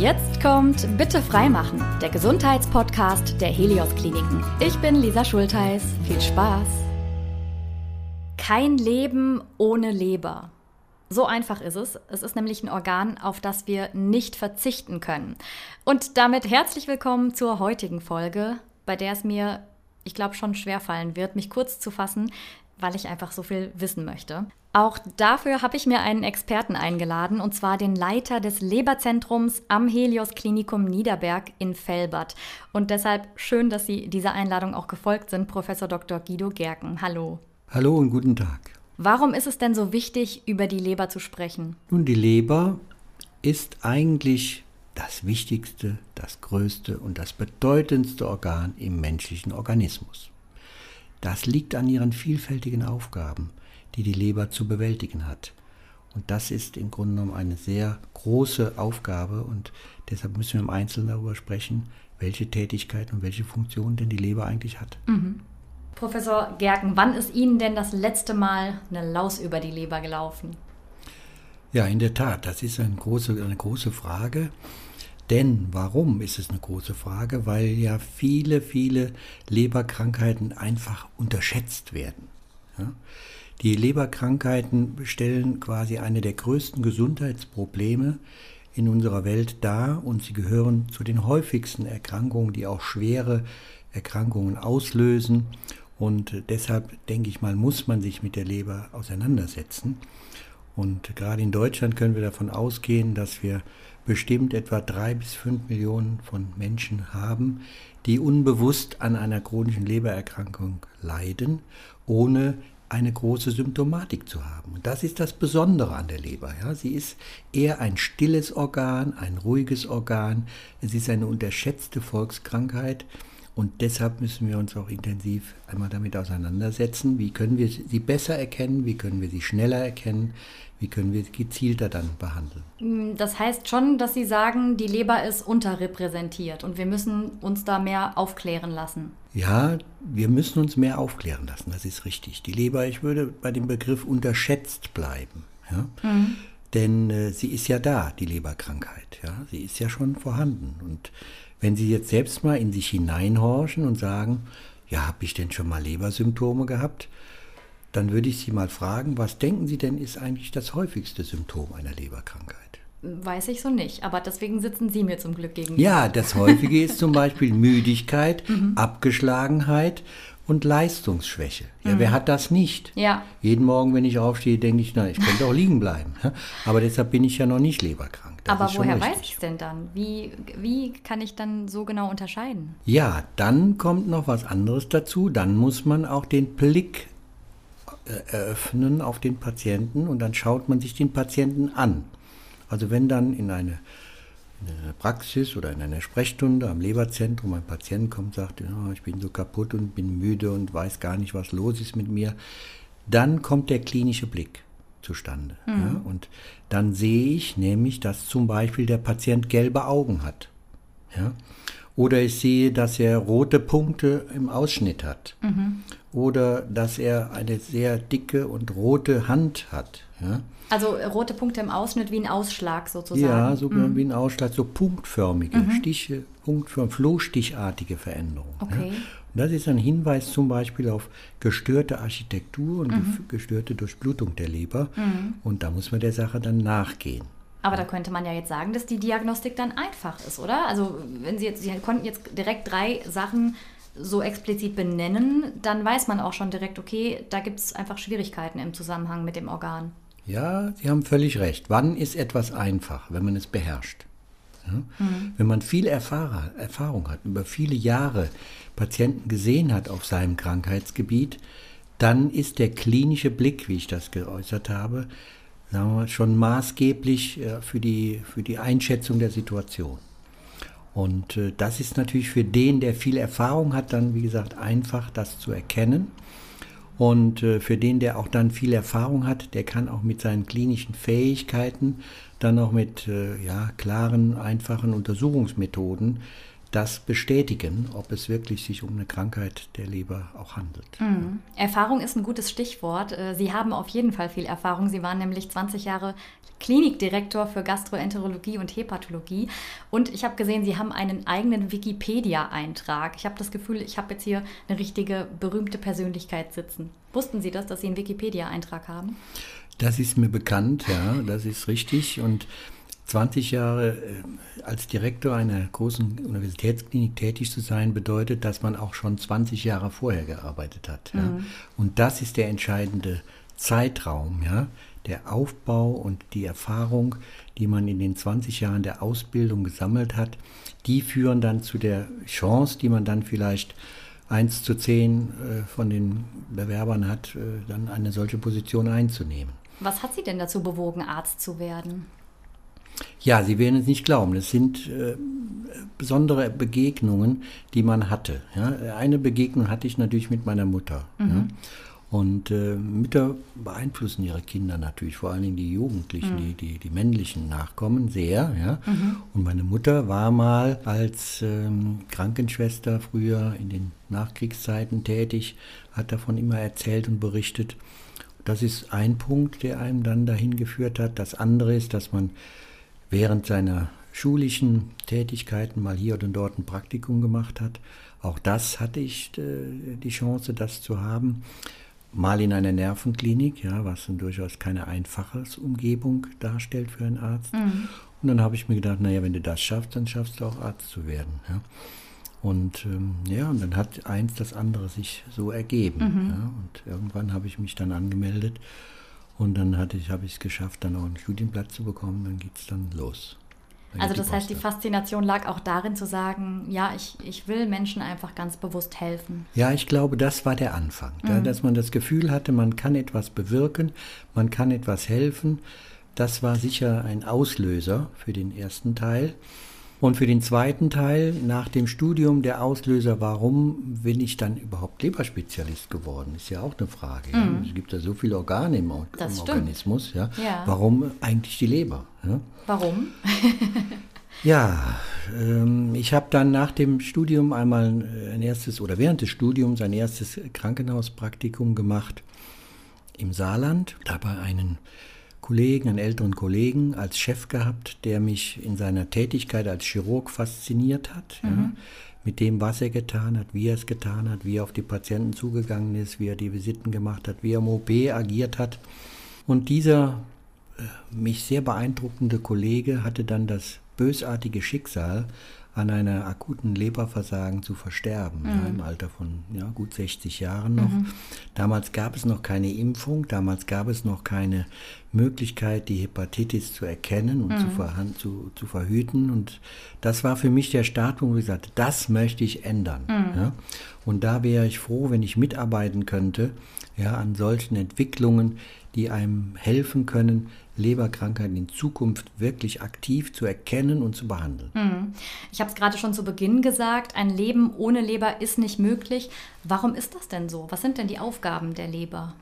Jetzt kommt Bitte freimachen, der Gesundheitspodcast der Helios Kliniken. Ich bin Lisa Schultheiß. Viel Spaß. Kein Leben ohne Leber. So einfach ist es. Es ist nämlich ein Organ, auf das wir nicht verzichten können. Und damit herzlich willkommen zur heutigen Folge, bei der es mir, ich glaube, schon schwer fallen wird, mich kurz zu fassen, weil ich einfach so viel wissen möchte. Auch dafür habe ich mir einen Experten eingeladen, und zwar den Leiter des Leberzentrums am Helios Klinikum Niederberg in Fellbad. Und deshalb schön, dass Sie dieser Einladung auch gefolgt sind, Professor Dr. Guido Gerken. Hallo. Hallo und guten Tag. Warum ist es denn so wichtig, über die Leber zu sprechen? Nun, die Leber ist eigentlich das wichtigste, das größte und das bedeutendste Organ im menschlichen Organismus. Das liegt an ihren vielfältigen Aufgaben die die Leber zu bewältigen hat. Und das ist im Grunde genommen eine sehr große Aufgabe und deshalb müssen wir im Einzelnen darüber sprechen, welche Tätigkeit und welche Funktion denn die Leber eigentlich hat. Mhm. Professor Gerken, wann ist Ihnen denn das letzte Mal eine Laus über die Leber gelaufen? Ja, in der Tat, das ist eine große, eine große Frage. Denn warum ist es eine große Frage? Weil ja viele, viele Leberkrankheiten einfach unterschätzt werden. Ja? Die Leberkrankheiten stellen quasi eine der größten Gesundheitsprobleme in unserer Welt dar und sie gehören zu den häufigsten Erkrankungen, die auch schwere Erkrankungen auslösen. Und deshalb denke ich mal, muss man sich mit der Leber auseinandersetzen. Und gerade in Deutschland können wir davon ausgehen, dass wir bestimmt etwa drei bis fünf Millionen von Menschen haben, die unbewusst an einer chronischen Lebererkrankung leiden, ohne eine große Symptomatik zu haben. Und das ist das Besondere an der Leber. Ja. Sie ist eher ein stilles Organ, ein ruhiges Organ. Es ist eine unterschätzte Volkskrankheit. Und deshalb müssen wir uns auch intensiv einmal damit auseinandersetzen. Wie können wir sie besser erkennen? Wie können wir sie schneller erkennen? Wie können wir gezielter dann behandeln? Mm, das heißt schon, dass Sie sagen, die Leber ist unterrepräsentiert und wir müssen uns da mehr aufklären lassen. Ja, wir müssen uns mehr aufklären lassen, das ist richtig. Die Leber, ich würde bei dem Begriff unterschätzt bleiben. Ja? Mhm. Denn äh, sie ist ja da, die Leberkrankheit. Ja? Sie ist ja schon vorhanden. Und wenn Sie jetzt selbst mal in sich hineinhorchen und sagen, ja, habe ich denn schon mal Lebersymptome gehabt? Dann würde ich Sie mal fragen, was denken Sie denn ist eigentlich das häufigste Symptom einer Leberkrankheit? Weiß ich so nicht, aber deswegen sitzen Sie mir zum Glück gegenüber. Ja, das häufige ist zum Beispiel Müdigkeit, mhm. Abgeschlagenheit und Leistungsschwäche. Ja, mhm. wer hat das nicht? Ja. Jeden Morgen, wenn ich aufstehe, denke ich, na, ich könnte auch liegen bleiben. Aber deshalb bin ich ja noch nicht leberkrank. Das Aber woher weiß ich es denn dann? Wie, wie kann ich dann so genau unterscheiden? Ja, dann kommt noch was anderes dazu. Dann muss man auch den Blick eröffnen auf den Patienten und dann schaut man sich den Patienten an. Also wenn dann in eine, in eine Praxis oder in einer Sprechstunde am Leberzentrum ein Patient kommt und sagt, ja, ich bin so kaputt und bin müde und weiß gar nicht, was los ist mit mir, dann kommt der klinische Blick zustande. Mhm. Ja? Und dann sehe ich nämlich, dass zum Beispiel der Patient gelbe Augen hat. Ja? Oder ich sehe, dass er rote Punkte im Ausschnitt hat. Mhm. Oder dass er eine sehr dicke und rote Hand hat. Ja? Also rote Punkte im Ausschnitt wie ein Ausschlag sozusagen. Ja, so mhm. wie ein Ausschlag, so punktförmige mhm. Stiche, punktförmige, flohstichartige Veränderungen. Okay. Ja? Und das ist ein Hinweis zum Beispiel auf gestörte Architektur und mhm. gestörte Durchblutung der Leber. Mhm. Und da muss man der Sache dann nachgehen. Aber da könnte man ja jetzt sagen, dass die Diagnostik dann einfach ist, oder? Also wenn Sie jetzt, Sie konnten jetzt direkt drei Sachen so explizit benennen, dann weiß man auch schon direkt, okay, da gibt es einfach Schwierigkeiten im Zusammenhang mit dem Organ. Ja, Sie haben völlig recht. Wann ist etwas einfach, wenn man es beherrscht? Ja? Mhm. Wenn man viel Erfahrung hat, über viele Jahre Patienten gesehen hat auf seinem Krankheitsgebiet, dann ist der klinische Blick, wie ich das geäußert habe, sagen wir, schon maßgeblich äh, für die, für die Einschätzung der Situation. Und äh, das ist natürlich für den, der viel Erfahrung hat, dann, wie gesagt, einfach das zu erkennen. Und äh, für den, der auch dann viel Erfahrung hat, der kann auch mit seinen klinischen Fähigkeiten, dann auch mit ja, klaren, einfachen Untersuchungsmethoden das bestätigen, ob es wirklich sich um eine Krankheit der Leber auch handelt. Mhm. Erfahrung ist ein gutes Stichwort. Äh, Sie haben auf jeden Fall viel Erfahrung. Sie waren nämlich 20 Jahre Klinikdirektor für Gastroenterologie und Hepatologie. Und ich habe gesehen, Sie haben einen eigenen Wikipedia-Eintrag. Ich habe das Gefühl, ich habe jetzt hier eine richtige berühmte Persönlichkeit sitzen. Wussten Sie das, dass Sie einen Wikipedia-Eintrag haben? Das ist mir bekannt, ja, das ist richtig. Und 20 Jahre äh, als Direktor einer großen Universitätsklinik tätig zu sein, bedeutet, dass man auch schon 20 Jahre vorher gearbeitet hat. Ja? Mhm. Und das ist der entscheidende Zeitraum, ja? der Aufbau und die Erfahrung, die man in den 20 Jahren der Ausbildung gesammelt hat, die führen dann zu der Chance, die man dann vielleicht 1 zu 10 äh, von den Bewerbern hat, äh, dann eine solche Position einzunehmen. Was hat Sie denn dazu bewogen, Arzt zu werden? Ja, Sie werden es nicht glauben. Es sind äh, besondere Begegnungen, die man hatte. Ja? Eine Begegnung hatte ich natürlich mit meiner Mutter. Mhm. Ja? Und äh, Mütter beeinflussen ihre Kinder natürlich, vor allen Dingen die Jugendlichen, mhm. die, die, die, männlichen Nachkommen sehr. Ja? Mhm. Und meine Mutter war mal als ähm, Krankenschwester früher in den Nachkriegszeiten tätig, hat davon immer erzählt und berichtet. Das ist ein Punkt, der einem dann dahin geführt hat. Das andere ist, dass man während seiner schulischen Tätigkeiten mal hier oder dort ein Praktikum gemacht hat. Auch das hatte ich äh, die Chance, das zu haben. Mal in einer Nervenklinik, ja, was dann durchaus keine einfache Umgebung darstellt für einen Arzt. Mhm. Und dann habe ich mir gedacht, naja, wenn du das schaffst, dann schaffst du auch Arzt zu werden. Ja. Und ähm, ja, und dann hat eins das andere sich so ergeben. Mhm. Ja. Und irgendwann habe ich mich dann angemeldet und dann hatte ich, habe ich es geschafft, dann auch einen Studienplatz zu bekommen. Dann geht es dann los. Dann also das heißt, die Faszination lag auch darin zu sagen, ja, ich, ich will Menschen einfach ganz bewusst helfen. Ja, ich glaube, das war der Anfang. Mhm. Da, dass man das Gefühl hatte, man kann etwas bewirken, man kann etwas helfen. Das war sicher ein Auslöser für den ersten Teil. Und für den zweiten Teil, nach dem Studium, der Auslöser, warum bin ich dann überhaupt Leberspezialist geworden, ist ja auch eine Frage. Ja? Mm. Es gibt ja so viele Organe im, im Organismus. Ja? ja? Warum eigentlich die Leber? Ja? Warum? ja, ähm, ich habe dann nach dem Studium einmal ein erstes, oder während des Studiums ein erstes Krankenhauspraktikum gemacht im Saarland. Dabei einen Kollegen, einen älteren Kollegen als Chef gehabt, der mich in seiner Tätigkeit als Chirurg fasziniert hat. Mhm. Ja, mit dem, was er getan hat, wie er es getan hat, wie er auf die Patienten zugegangen ist, wie er die Visiten gemacht hat, wie er im OP agiert hat. Und dieser äh, mich sehr beeindruckende Kollege hatte dann das bösartige Schicksal, an einer akuten Leberversagen zu versterben, mhm. ja, im Alter von ja, gut 60 Jahren noch. Mhm. Damals gab es noch keine Impfung, damals gab es noch keine Möglichkeit, die Hepatitis zu erkennen und mhm. zu, zu, zu, verhüten. Und das war für mich der Startpunkt, wo ich sagte, das möchte ich ändern. Mhm. Ja. Und da wäre ich froh, wenn ich mitarbeiten könnte ja, an solchen Entwicklungen, die einem helfen können, Leberkrankheiten in Zukunft wirklich aktiv zu erkennen und zu behandeln. Hm. Ich habe es gerade schon zu Beginn gesagt, ein Leben ohne Leber ist nicht möglich. Warum ist das denn so? Was sind denn die Aufgaben der Leber?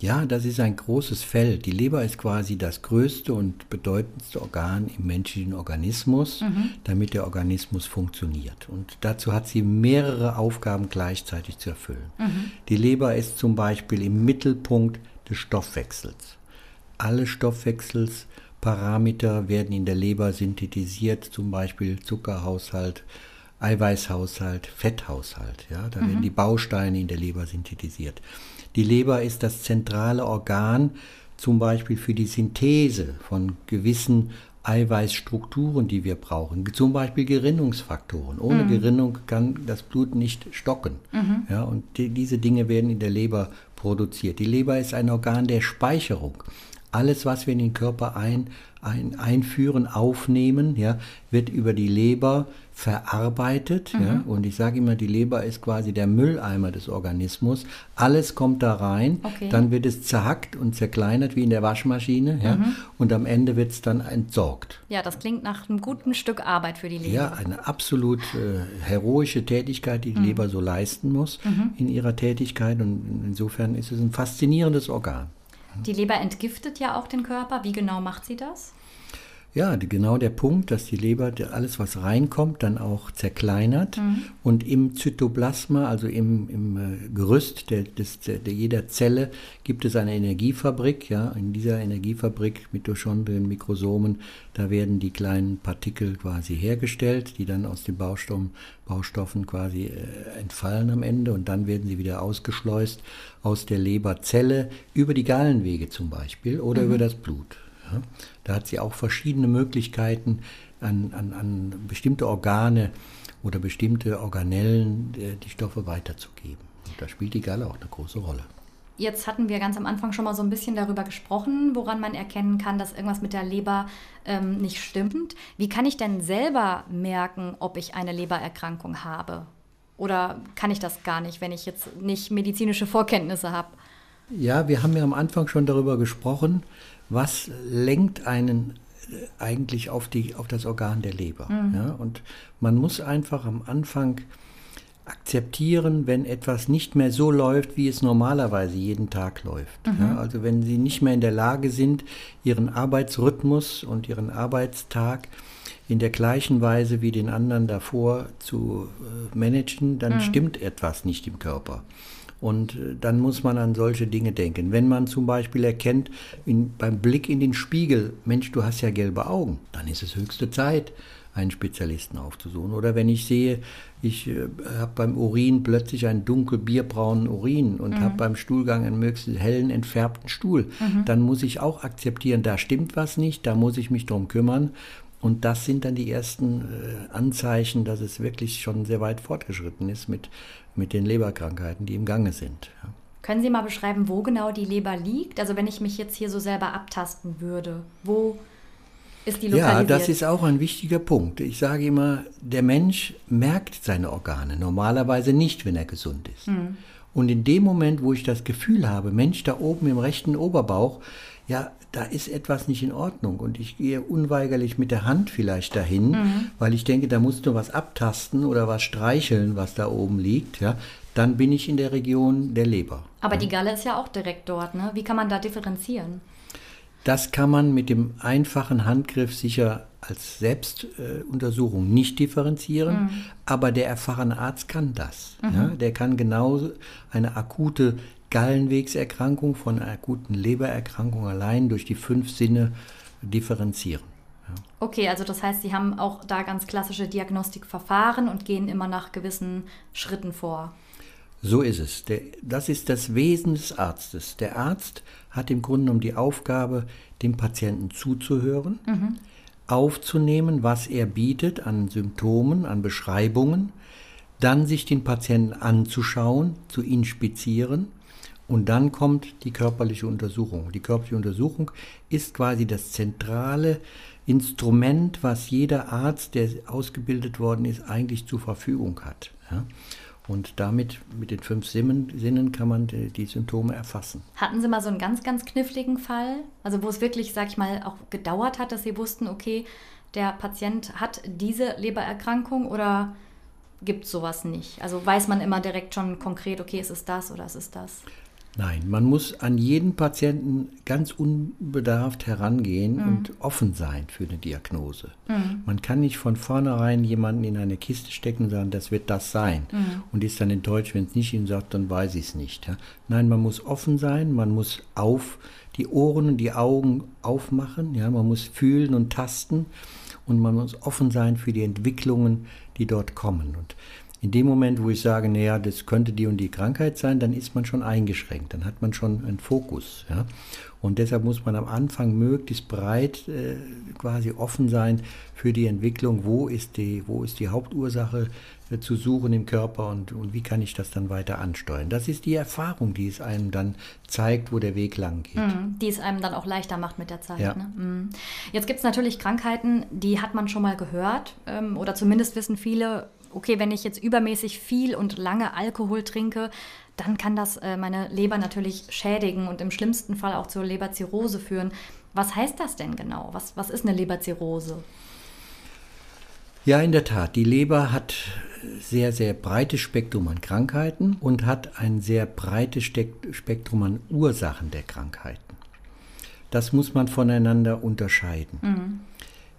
Ja, das ist ein großes Feld. Die Leber ist quasi das größte und bedeutendste Organ im menschlichen Organismus, mhm. damit der Organismus funktioniert. Und dazu hat sie mehrere Aufgaben gleichzeitig zu erfüllen. Mhm. Die Leber ist zum Beispiel im Mittelpunkt des Stoffwechsels. Alle Stoffwechselsparameter werden in der Leber synthetisiert, zum Beispiel Zuckerhaushalt, Eiweißhaushalt, Fetthaushalt. Ja, da mhm. werden die Bausteine in der Leber synthetisiert. Die Leber ist das zentrale Organ zum Beispiel für die Synthese von gewissen Eiweißstrukturen, die wir brauchen, zum Beispiel Gerinnungsfaktoren. Ohne mhm. Gerinnung kann das Blut nicht stocken. Mhm. Ja, und die, diese Dinge werden in der Leber produziert. Die Leber ist ein Organ der Speicherung. Alles, was wir in den Körper ein, ein, einführen, aufnehmen, ja, wird über die Leber verarbeitet. Mhm. Ja, und ich sage immer, die Leber ist quasi der Mülleimer des Organismus. Alles kommt da rein, okay. dann wird es zerhackt und zerkleinert wie in der Waschmaschine. Ja, mhm. Und am Ende wird es dann entsorgt. Ja, das klingt nach einem guten Stück Arbeit für die Leber. Ja, eine absolut äh, heroische Tätigkeit, die die mhm. Leber so leisten muss mhm. in ihrer Tätigkeit. Und insofern ist es ein faszinierendes Organ. Die Leber entgiftet ja auch den Körper. Wie genau macht sie das? Ja, genau der Punkt, dass die Leber alles, was reinkommt, dann auch zerkleinert mhm. und im Zytoplasma, also im, im äh, Gerüst der, des, der, jeder Zelle, gibt es eine Energiefabrik. Ja, in dieser Energiefabrik, Mitochondrien, Mikrosomen, da werden die kleinen Partikel quasi hergestellt, die dann aus den Baustoffen, Baustoffen quasi äh, entfallen am Ende und dann werden sie wieder ausgeschleust aus der Leberzelle über die Gallenwege zum Beispiel oder mhm. über das Blut. Da hat sie auch verschiedene Möglichkeiten, an, an, an bestimmte Organe oder bestimmte Organellen äh, die Stoffe weiterzugeben. Und da spielt die Galle auch eine große Rolle. Jetzt hatten wir ganz am Anfang schon mal so ein bisschen darüber gesprochen, woran man erkennen kann, dass irgendwas mit der Leber ähm, nicht stimmt. Wie kann ich denn selber merken, ob ich eine Lebererkrankung habe? Oder kann ich das gar nicht, wenn ich jetzt nicht medizinische Vorkenntnisse habe? Ja, wir haben ja am Anfang schon darüber gesprochen, was lenkt einen äh, eigentlich auf, die, auf das Organ der Leber. Mhm. Ja? Und man muss einfach am Anfang akzeptieren, wenn etwas nicht mehr so läuft, wie es normalerweise jeden Tag läuft. Mhm. Ja? Also wenn Sie nicht mehr in der Lage sind, Ihren Arbeitsrhythmus und Ihren Arbeitstag in der gleichen Weise wie den anderen davor zu äh, managen, dann mhm. stimmt etwas nicht im Körper. Und äh, dann muss man an solche Dinge denken. Wenn man zum Beispiel erkennt, in, beim Blick in den Spiegel, Mensch, du hast ja gelbe Augen, dann ist es höchste Zeit, einen Spezialisten aufzusuchen. Oder wenn ich sehe, ich äh, habe beim Urin plötzlich einen dunkel bierbraunen Urin und mhm. habe beim Stuhlgang einen möglichst hellen, entfärbten Stuhl, mhm. dann muss ich auch akzeptieren, da stimmt was nicht, da muss ich mich drum kümmern. Und das sind dann die ersten äh, Anzeichen, dass es wirklich schon sehr weit fortgeschritten ist mit mit den Leberkrankheiten, die im Gange sind. Können Sie mal beschreiben, wo genau die Leber liegt? Also wenn ich mich jetzt hier so selber abtasten würde, wo ist die lokalisiert? Ja, das ist auch ein wichtiger Punkt. Ich sage immer, der Mensch merkt seine Organe normalerweise nicht, wenn er gesund ist. Hm. Und in dem Moment, wo ich das Gefühl habe, Mensch, da oben im rechten Oberbauch, ja, da ist etwas nicht in Ordnung und ich gehe unweigerlich mit der Hand vielleicht dahin, mhm. weil ich denke, da musst du was abtasten oder was streicheln, was da oben liegt, ja, dann bin ich in der Region der Leber. Aber ja. die Galle ist ja auch direkt dort, ne? Wie kann man da differenzieren? Das kann man mit dem einfachen Handgriff sicher als Selbstuntersuchung nicht differenzieren, mhm. aber der erfahrene Arzt kann das. Mhm. Ja? Der kann genauso eine akute Gallenwegserkrankung von einer akuten Lebererkrankung allein durch die fünf Sinne differenzieren. Ja. Okay, also das heißt, Sie haben auch da ganz klassische Diagnostikverfahren und gehen immer nach gewissen Schritten vor. So ist es. Der, das ist das Wesen des Arztes. Der Arzt hat im Grunde genommen die Aufgabe, dem Patienten zuzuhören, mhm. Aufzunehmen, was er bietet an Symptomen, an Beschreibungen, dann sich den Patienten anzuschauen, zu inspizieren und dann kommt die körperliche Untersuchung. Die körperliche Untersuchung ist quasi das zentrale Instrument, was jeder Arzt, der ausgebildet worden ist, eigentlich zur Verfügung hat. Ja? Und damit, mit den fünf Sinnen, kann man die, die, Symptome erfassen. Hatten Sie mal so einen ganz, ganz kniffligen Fall? Also wo es wirklich, sag ich mal, auch gedauert hat, dass Sie wussten, okay, der Patient hat diese Lebererkrankung oder gibt es sowas nicht? Also weiß man immer direkt schon konkret, okay, ist es das oder ist es das? Nein, man muss an jeden Patienten ganz unbedarft herangehen mhm. und offen sein für eine Diagnose. Mhm. Man kann nicht von vornherein jemanden in eine Kiste stecken und sagen, das wird das sein. Mhm. Und ist dann enttäuscht, wenn es nicht ihm sagt, dann weiß ich es nicht. Ja? Nein, man muss offen sein, man muss auf die Ohren und die Augen aufmachen, ja? man muss fühlen und tasten und man muss offen sein für die Entwicklungen, die dort kommen. Und in dem Moment, wo ich sage, naja, das könnte die und die Krankheit sein, dann ist man schon eingeschränkt, dann hat man schon einen Fokus. Ja? Und deshalb muss man am Anfang möglichst breit äh, quasi offen sein für die Entwicklung, wo ist die, wo ist die Hauptursache äh, zu suchen im Körper und, und wie kann ich das dann weiter ansteuern. Das ist die Erfahrung, die es einem dann zeigt, wo der Weg lang geht. Mm, die es einem dann auch leichter macht mit der Zeit. Ja. Ne? Mm. Jetzt gibt es natürlich Krankheiten, die hat man schon mal gehört ähm, oder zumindest wissen viele, okay, wenn ich jetzt übermäßig viel und lange Alkohol trinke, dann kann das äh, meine Leber natürlich schädigen und im schlimmsten Fall auch zur Leberzirrhose führen. Was heißt das denn genau? Was, was ist eine Leberzirrhose? Ja, in der Tat. Die Leber hat sehr, sehr breites Spektrum an Krankheiten und hat ein sehr breites Spektrum an Ursachen der Krankheiten. Das muss man voneinander unterscheiden. Mhm.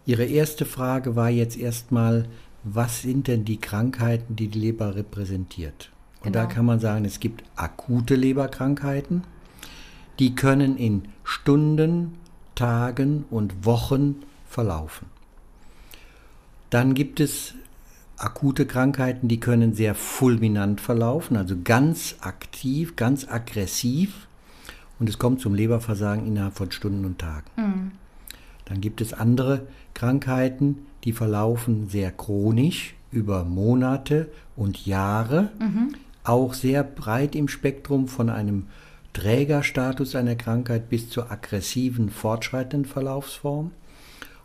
Ihre erste Frage war jetzt erstmal, was sind denn die Krankheiten, die die Leber repräsentiert? Und genau. da kann man sagen, es gibt akute Leberkrankheiten, die können in Stunden, Tagen und Wochen verlaufen. Dann gibt es akute Krankheiten, die können sehr fulminant verlaufen, also ganz aktiv, ganz aggressiv. Und es kommt zum Leberversagen innerhalb von Stunden und Tagen. Mhm. Dann gibt es andere Krankheiten, die verlaufen sehr chronisch über Monate und Jahre, mhm. auch sehr breit im Spektrum von einem Trägerstatus einer Krankheit bis zur aggressiven, fortschreitenden Verlaufsform.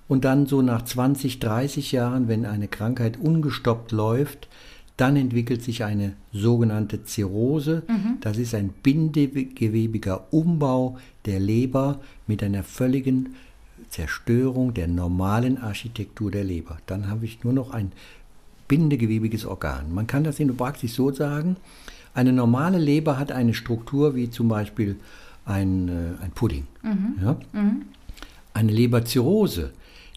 Und dann so nach 20, 30 Jahren, wenn eine Krankheit ungestoppt läuft, dann entwickelt sich eine sogenannte Zirrhose. Mhm. Das ist ein bindegewebiger Umbau der Leber mit einer völligen Zerstörung der normalen Architektur der Leber. Dann habe ich nur noch ein bindegewebiges Organ. Man kann das in der Praxis so sagen, eine normale Leber hat eine Struktur wie zum Beispiel ein, äh, ein Pudding. Mhm. Ja? Mhm. Eine Leberzirrhose,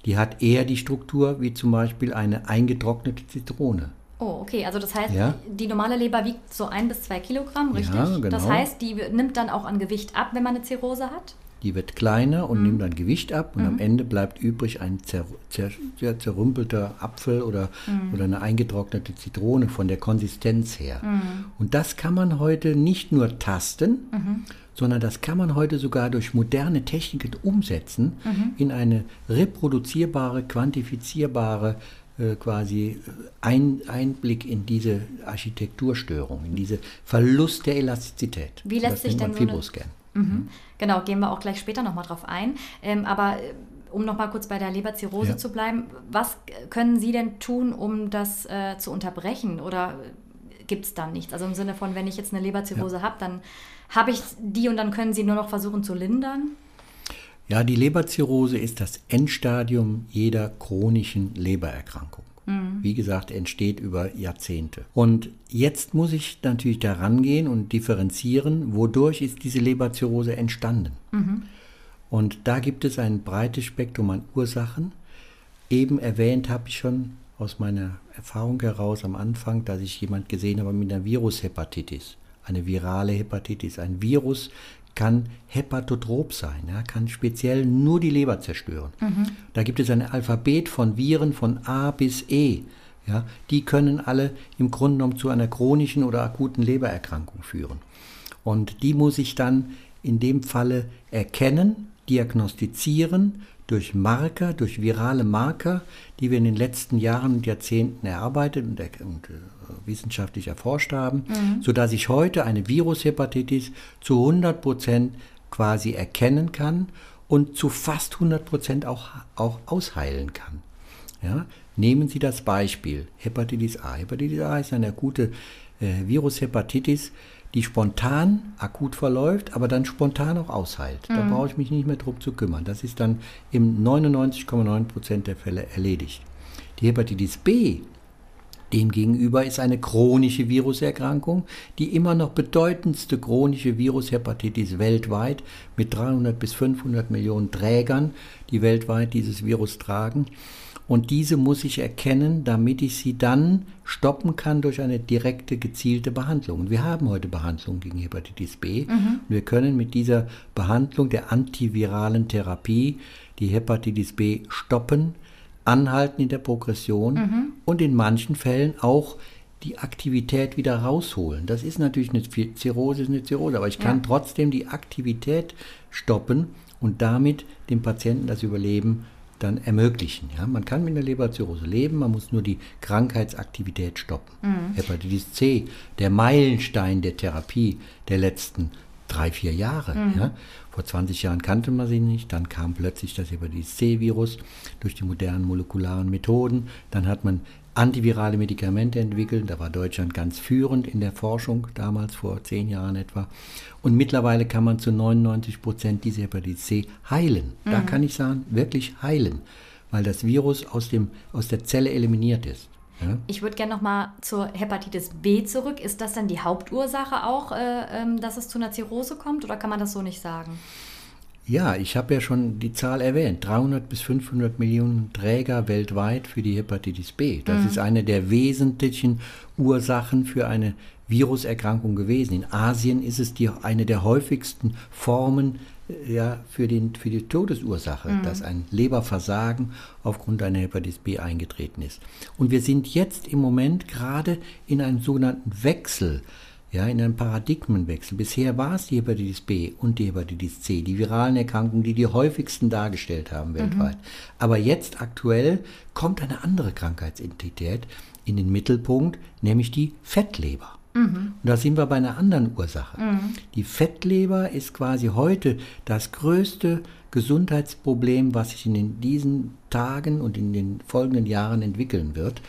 die hat eher die Struktur wie zum Beispiel eine eingetrocknete Zitrone. Oh, okay. Also das heißt, ja. die normale Leber wiegt so ein bis zwei Kilogramm, richtig? Ja, genau. Das heißt, die nimmt dann auch an Gewicht ab, wenn man eine Zirrhose hat? Die wird kleiner und mhm. nimmt dann Gewicht ab und mhm. am Ende bleibt übrig ein zer, zer, zer zerrümpelter Apfel oder, mhm. oder eine eingetrocknete Zitrone von der Konsistenz her. Mhm. Und das kann man heute nicht nur tasten, mhm. sondern das kann man heute sogar durch moderne Techniken umsetzen mhm. in eine reproduzierbare, quantifizierbare äh, quasi ein Einblick in diese Architekturstörung, in diese Verlust der Elastizität. Wie lässt sich denn Fibroscan. Mhm. Genau, gehen wir auch gleich später nochmal drauf ein. Ähm, aber äh, um nochmal kurz bei der Leberzirrhose ja. zu bleiben, was können Sie denn tun, um das äh, zu unterbrechen? Oder gibt es da nichts? Also im Sinne von, wenn ich jetzt eine Leberzirrhose ja. habe, dann habe ich die und dann können Sie nur noch versuchen zu lindern? Ja, die Leberzirrhose ist das Endstadium jeder chronischen Lebererkrankung. Mhm. Wie gesagt, entsteht über Jahrzehnte. Und jetzt muss ich natürlich daran gehen und differenzieren, wodurch ist diese Leberzirrhose entstanden. Mhm. Und da gibt es ein breites Spektrum an Ursachen. Eben erwähnt habe ich schon aus meiner Erfahrung heraus am Anfang, dass ich jemand gesehen habe mit einer Virushepatitis, eine virale Hepatitis, ein Virus, kann hepatotrop sein, ja, kann speziell nur die Leber zerstören. Mhm. Da gibt es ein Alphabet von Viren von A bis E. Ja, die können alle im Grunde genommen zu einer chronischen oder akuten Lebererkrankung führen. Und die muss ich dann in dem Falle erkennen, diagnostizieren durch Marker, durch virale Marker, die wir in den letzten Jahren und Jahrzehnten erarbeitet und, und äh, wissenschaftlich erforscht haben, mhm. sodass ich heute eine Virushepatitis zu 100 Prozent quasi erkennen kann und zu fast 100 Prozent auch, auch ausheilen kann. Ja? Nehmen Sie das Beispiel Hepatitis A. Hepatitis A ist eine akute äh, Virushepatitis, die spontan akut verläuft, aber dann spontan auch ausheilt. Mhm. Da brauche ich mich nicht mehr drum zu kümmern. Das ist dann im 99,9 Prozent der Fälle erledigt. Die Hepatitis B Demgegenüber ist eine chronische Viruserkrankung, die immer noch bedeutendste chronische Virushepatitis weltweit mit 300 bis 500 Millionen Trägern, die weltweit dieses Virus tragen. Und diese muss ich erkennen, damit ich sie dann stoppen kann durch eine direkte, gezielte Behandlung. Und wir haben heute Behandlung gegen Hepatitis B. Mhm. wir können mit dieser Behandlung der antiviralen Therapie die Hepatitis B stoppen anhalten in der Progression mhm. und in manchen Fällen auch die Aktivität wieder rausholen. Das ist natürlich eine Zirrhose, ist eine Zirrhose, aber ich kann ja. trotzdem die Aktivität stoppen und damit dem Patienten das Überleben dann ermöglichen. Ja, man kann mit einer Leberzirrhose leben, man muss nur die Krankheitsaktivität stoppen. Mhm. Hepatitis C, der Meilenstein der Therapie der letzten drei, vier Jahre. Mhm. Ja. Vor 20 Jahren kannte man sie nicht, dann kam plötzlich das Hepatitis C-Virus durch die modernen molekularen Methoden. Dann hat man antivirale Medikamente entwickelt. Da war Deutschland ganz führend in der Forschung, damals vor zehn Jahren etwa. Und mittlerweile kann man zu 99 Prozent diese Hepatitis C heilen. Mhm. Da kann ich sagen, wirklich heilen, weil das Virus aus, dem, aus der Zelle eliminiert ist. Ja? Ich würde gerne nochmal zur Hepatitis B zurück. Ist das dann die Hauptursache auch, äh, ähm, dass es zu einer Zirrhose kommt oder kann man das so nicht sagen? Ja, ich habe ja schon die Zahl erwähnt. 300 bis 500 Millionen Träger weltweit für die Hepatitis B. Das mhm. ist eine der wesentlichen Ursachen für eine Viruserkrankung gewesen. In Asien ist es die, eine der häufigsten Formen äh, ja, für, den, für die Todesursache, mhm. dass ein Leberversagen aufgrund einer Hepatitis B eingetreten ist. Und wir sind jetzt im Moment gerade in einem sogenannten Wechsel ja, in einem Paradigmenwechsel. Bisher war es die Hepatitis B und die Hepatitis C, die viralen Erkrankungen, die die häufigsten dargestellt haben weltweit. Mhm. Aber jetzt aktuell kommt eine andere Krankheitsentität in den Mittelpunkt, nämlich die Fettleber. Mhm. Und da sind wir bei einer anderen Ursache. Mhm. Die Fettleber ist quasi heute das größte Gesundheitsproblem, was sich in diesen Tagen und in den folgenden Jahren entwickeln wird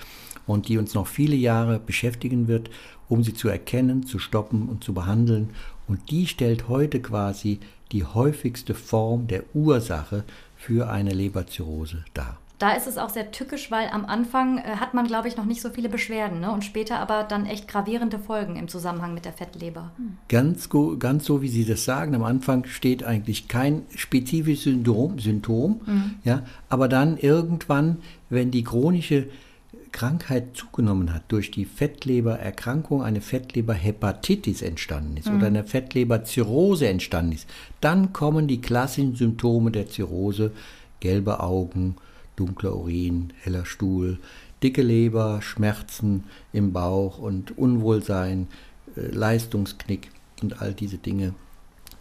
und die uns noch viele Jahre beschäftigen wird um sie zu erkennen, zu stoppen und zu behandeln. Und die stellt heute quasi die häufigste Form der Ursache für eine Leberzirrhose dar. Da ist es auch sehr tückisch, weil am Anfang äh, hat man, glaube ich, noch nicht so viele Beschwerden ne? und später aber dann echt gravierende Folgen im Zusammenhang mit der Fettleber. Hm. Ganz, ganz so, wie Sie das sagen. Am Anfang steht eigentlich kein spezifisches Syndrom, Symptom mhm. ja, aber dann irgendwann, wenn die chronische Krankheit zugenommen hat, durch die Fettlebererkrankung eine Fettleberhepatitis entstanden ist mhm. oder eine Fettleberzirrhose entstanden ist, dann kommen die klassischen Symptome der Zirrhose, gelbe Augen, dunkler Urin, heller Stuhl, dicke Leber, Schmerzen im Bauch und Unwohlsein, äh, Leistungsknick und all diese Dinge,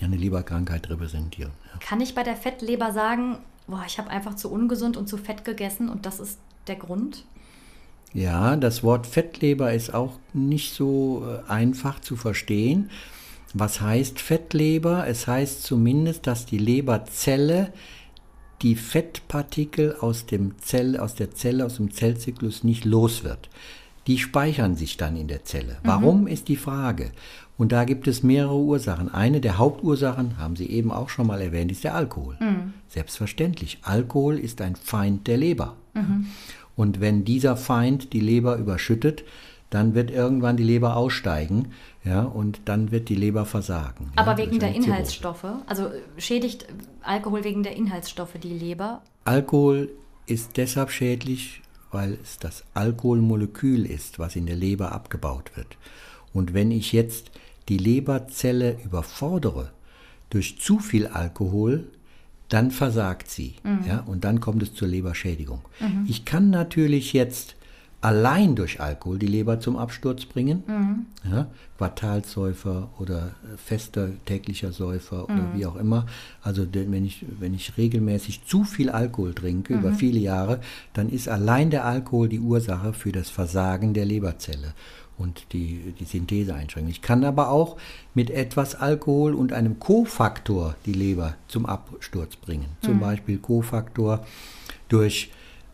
die eine Leberkrankheit repräsentieren. Ja. Kann ich bei der Fettleber sagen, boah, ich habe einfach zu ungesund und zu fett gegessen und das ist der Grund? Ja, das Wort Fettleber ist auch nicht so äh, einfach zu verstehen. Was heißt Fettleber? Es heißt zumindest, dass die Leberzelle die Fettpartikel aus, dem Zell, aus der Zelle, aus dem Zellzyklus nicht los wird. Die speichern sich dann in der Zelle. Mhm. Warum ist die Frage? Und da gibt es mehrere Ursachen. Eine der Hauptursachen, haben Sie eben auch schon mal erwähnt, ist der Alkohol. Mhm. Selbstverständlich. Alkohol ist ein Feind der Leber. Mhm. Und wenn dieser Feind die Leber überschüttet, dann wird irgendwann die Leber aussteigen, ja, und dann wird die Leber versagen. Aber ja, wegen der Inhaltsstoffe, also schädigt Alkohol wegen der Inhaltsstoffe die Leber? Alkohol ist deshalb schädlich, weil es das Alkoholmolekül ist, was in der Leber abgebaut wird. Und wenn ich jetzt die Leberzelle überfordere durch zu viel Alkohol, dann versagt sie. Mhm. Ja, und dann kommt es zur Leberschädigung. Mhm. Ich kann natürlich jetzt allein durch Alkohol die Leber zum Absturz bringen. Mhm. Ja, Quartalsäufer oder fester täglicher Säufer oder mhm. wie auch immer. Also wenn ich, wenn ich regelmäßig zu viel Alkohol trinke über mhm. viele Jahre, dann ist allein der Alkohol die Ursache für das Versagen der Leberzelle und die, die Synthese einschränken. Ich kann aber auch mit etwas Alkohol und einem Kofaktor die Leber zum Absturz bringen. Zum mhm. Beispiel Kofaktor durch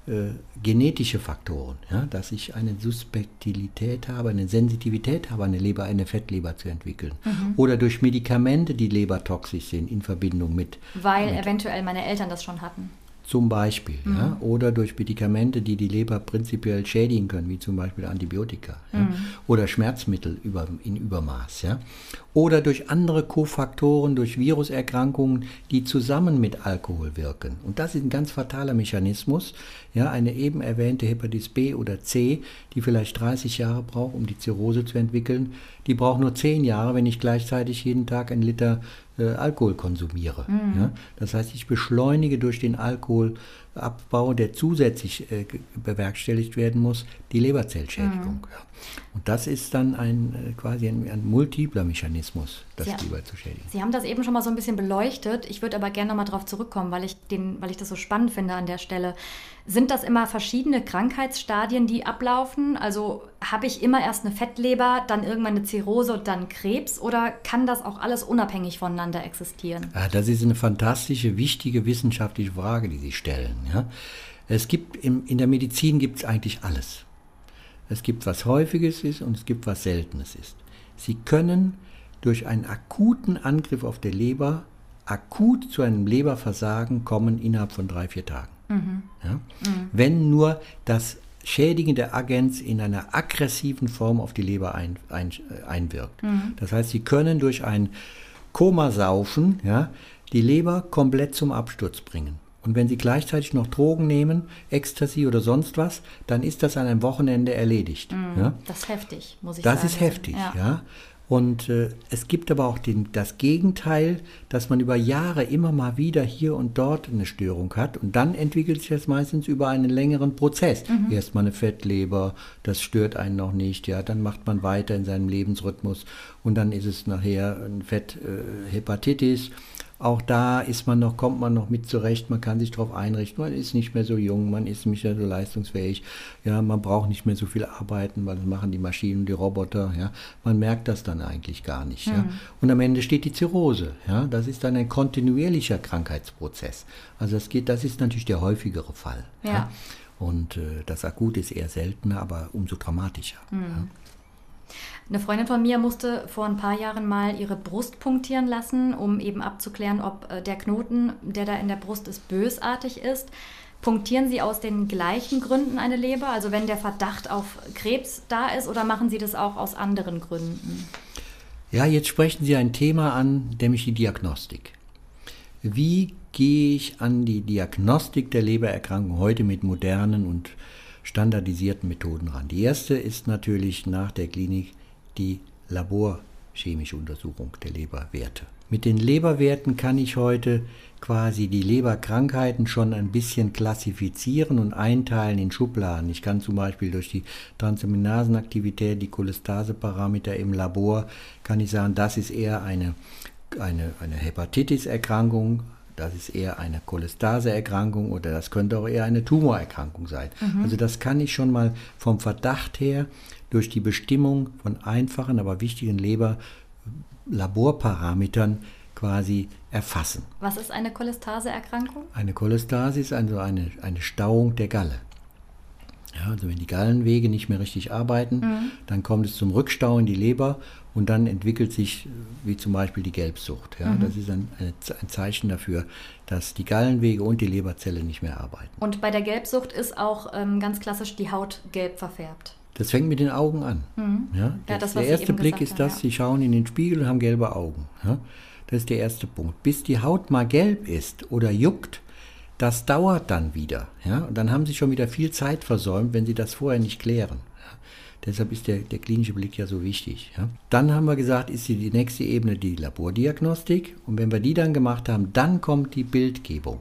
äh, genetische Faktoren, ja, dass ich eine Suspektilität habe, eine Sensitivität habe, eine Leber, eine Fettleber zu entwickeln. Mhm. Oder durch Medikamente, die lebertoxisch sind, in Verbindung mit. Weil mit, eventuell meine Eltern das schon hatten. Zum Beispiel, mhm. ja, oder durch Medikamente, die die Leber prinzipiell schädigen können, wie zum Beispiel Antibiotika ja, mhm. oder Schmerzmittel über, in Übermaß. Ja, oder durch andere Kofaktoren, durch Viruserkrankungen, die zusammen mit Alkohol wirken. Und das ist ein ganz fataler Mechanismus. Ja, eine eben erwähnte Hepatitis B oder C, die vielleicht 30 Jahre braucht, um die Zirrhose zu entwickeln, die braucht nur 10 Jahre, wenn ich gleichzeitig jeden Tag einen Liter äh, Alkohol konsumiere. Mhm. Ja? Das heißt, ich beschleunige durch den Alkoholabbau, der zusätzlich äh, bewerkstelligt werden muss, die Leberzellschädigung. Mhm. Ja. Und das ist dann ein äh, quasi ein, ein multipler Mechanismus, das Sie, Leber zu schädigen. Sie haben das eben schon mal so ein bisschen beleuchtet. Ich würde aber gerne nochmal darauf zurückkommen, weil ich, den, weil ich das so spannend finde an der Stelle. Sind das immer verschiedene Krankheitsstadien, die ablaufen? Also habe ich immer erst eine Fettleber, dann irgendwann eine Zirrhose und dann Krebs? Oder kann das auch alles unabhängig voneinander existieren? Ja, das ist eine fantastische, wichtige wissenschaftliche Frage, die Sie stellen. Ja? Es gibt im, in der Medizin gibt es eigentlich alles. Es gibt was Häufiges ist und es gibt was Seltenes ist. Sie können durch einen akuten Angriff auf der Leber akut zu einem Leberversagen kommen innerhalb von drei, vier Tagen. Mhm. Ja? Mhm. Wenn nur das schädigende Agens in einer aggressiven Form auf die Leber ein, ein, einwirkt. Mhm. Das heißt, Sie können durch ein Komasaufen ja, die Leber komplett zum Absturz bringen. Und wenn Sie gleichzeitig noch Drogen nehmen, Ecstasy oder sonst was, dann ist das an einem Wochenende erledigt. Mm, ja? Das ist heftig, muss ich das sagen. Das ist heftig, ja. ja. Und äh, es gibt aber auch den, das Gegenteil, dass man über Jahre immer mal wieder hier und dort eine Störung hat. Und dann entwickelt sich das meistens über einen längeren Prozess. Mhm. Erstmal eine Fettleber, das stört einen noch nicht. Ja, dann macht man weiter in seinem Lebensrhythmus. Und dann ist es nachher ein Fetthepatitis. Äh, auch da ist man noch, kommt man noch mit zurecht, man kann sich darauf einrichten, man ist nicht mehr so jung, man ist nicht mehr so leistungsfähig, ja, man braucht nicht mehr so viel arbeiten, weil das machen die Maschinen, die Roboter, ja, man merkt das dann eigentlich gar nicht, mhm. ja. Hm. Und am Ende steht die Zirrhose, ja, das ist dann ein kontinuierlicher Krankheitsprozess. Also das geht, das ist natürlich der häufigere Fall. Ja. ja. Und äh, das Akut ist eher seltener, aber umso dramatischer. Mhm. Ja. Eine Freundin von mir musste vor ein paar Jahren mal ihre Brust punktieren lassen, um eben abzuklären, ob äh, der Knoten, der da in der Brust ist, bösartig ist. Punktieren Sie aus den gleichen Gründen eine Leber, also wenn der Verdacht auf Krebs da ist, oder machen Sie das auch aus anderen Gründen? Ja, jetzt sprechen Sie ein Thema an, nämlich die Diagnostik. Wie gehe ich an die Diagnostik der Lebererkrankung heute mit modernen und standardisierten Methoden ran? Die erste ist natürlich nach der Klinik die laborchemische Untersuchung der Leberwerte. Mit den Leberwerten kann ich heute quasi die Leberkrankheiten schon ein bisschen klassifizieren und einteilen in Schubladen. Ich kann zum Beispiel durch die Transaminasenaktivität, die Cholestaseparameter im Labor, kann ich sagen, das ist eher eine, eine, eine Hepatitis-Erkrankung, das ist eher eine Cholestaseerkrankung oder das könnte auch eher eine Tumorerkrankung sein. Mhm. Also das kann ich schon mal vom Verdacht her durch die Bestimmung von einfachen, aber wichtigen Leber-Laborparametern quasi erfassen. Was ist eine Cholestaseerkrankung? Eine Cholestase ist also eine, eine Stauung der Galle. Ja, also wenn die Gallenwege nicht mehr richtig arbeiten, mhm. dann kommt es zum Rückstau in die Leber und dann entwickelt sich wie zum Beispiel die Gelbsucht. Ja, mhm. Das ist ein, ein, Zeichen dafür, dass die Gallenwege und die Leberzelle nicht mehr arbeiten. Und bei der Gelbsucht ist auch ähm, ganz klassisch die Haut gelb verfärbt. Das fängt mit den Augen an. Mhm. Ja, das, ja, das, der erste Blick ist das, ja. Sie schauen in den Spiegel und haben gelbe Augen. Ja, das ist der erste Punkt. Bis die Haut mal gelb ist oder juckt, das dauert dann wieder. Ja? Und dann haben Sie schon wieder viel Zeit versäumt, wenn Sie das vorher nicht klären. Deshalb ist der, der klinische Blick ja so wichtig. Ja? Dann haben wir gesagt, ist die nächste Ebene die Labordiagnostik. Und wenn wir die dann gemacht haben, dann kommt die Bildgebung